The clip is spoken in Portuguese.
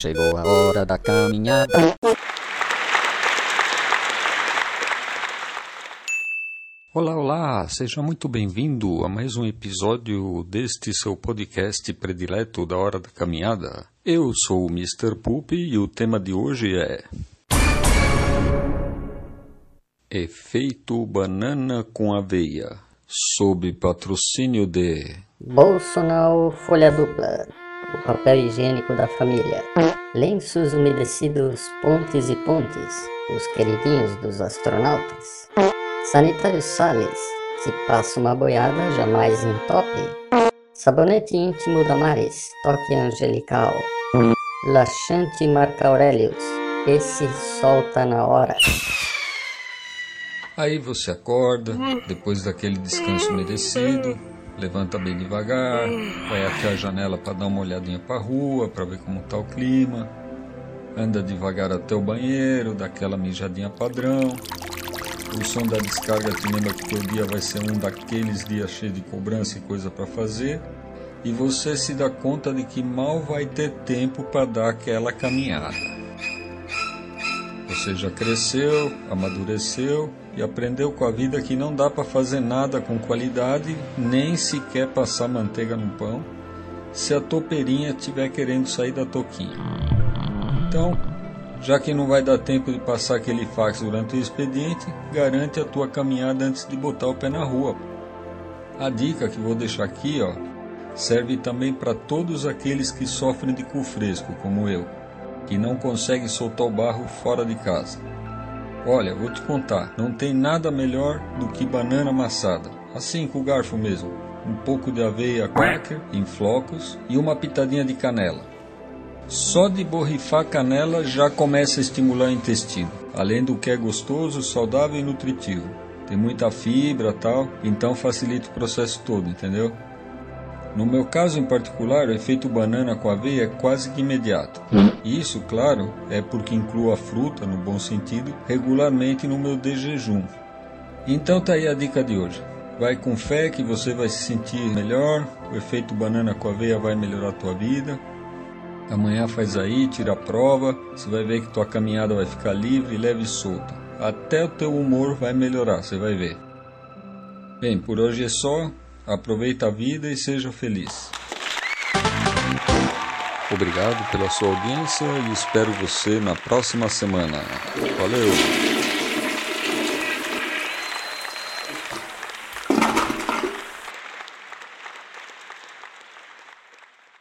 Chegou a hora da caminhada. Olá, olá! Seja muito bem-vindo a mais um episódio deste seu podcast predileto da Hora da Caminhada. Eu sou o Mr. Poop e o tema de hoje é. Efeito banana com aveia, sob patrocínio de. Bolsonaro Folha Dupla o papel higiênico da família, lenços umedecidos, pontes e pontes, os queridinhos dos astronautas, sanitário Salles, se passa uma boiada jamais entope, sabonete íntimo da Maris, toque angelical, laxante Marco Aurelius, esse solta na hora. Aí você acorda, depois daquele descanso merecido, levanta bem devagar, vai até a janela para dar uma olhadinha para a rua, para ver como está o clima, anda devagar até o banheiro, dá aquela mijadinha padrão. O som da descarga te lembra que teu dia vai ser um daqueles dias cheios de cobrança e coisa para fazer, e você se dá conta de que mal vai ter tempo para dar aquela caminhada. Você já cresceu, amadureceu e aprendeu com a vida que não dá para fazer nada com qualidade, nem sequer passar manteiga no pão, se a topeirinha estiver querendo sair da toquinha. Então, já que não vai dar tempo de passar aquele fax durante o expediente, garante a tua caminhada antes de botar o pé na rua. A dica que vou deixar aqui, ó, serve também para todos aqueles que sofrem de cu fresco, como eu, que não conseguem soltar o barro fora de casa. Olha, vou te contar, não tem nada melhor do que banana amassada, assim com o garfo mesmo. Um pouco de aveia quaker em flocos e uma pitadinha de canela. Só de borrifar canela já começa a estimular o intestino, além do que é gostoso, saudável e nutritivo. Tem muita fibra tal, então facilita o processo todo, entendeu? No meu caso em particular, o efeito banana com aveia é quase que imediato. Isso, claro, é porque incluo a fruta, no bom sentido, regularmente no meu de jejum. Então tá aí a dica de hoje. Vai com fé que você vai se sentir melhor, o efeito banana com aveia vai melhorar a tua vida. Amanhã faz aí, tira a prova, você vai ver que tua caminhada vai ficar livre, leve e solta. Até o teu humor vai melhorar, você vai ver. Bem, por hoje é só. Aproveita a vida e seja feliz. Obrigado pela sua audiência e espero você na próxima semana. Valeu!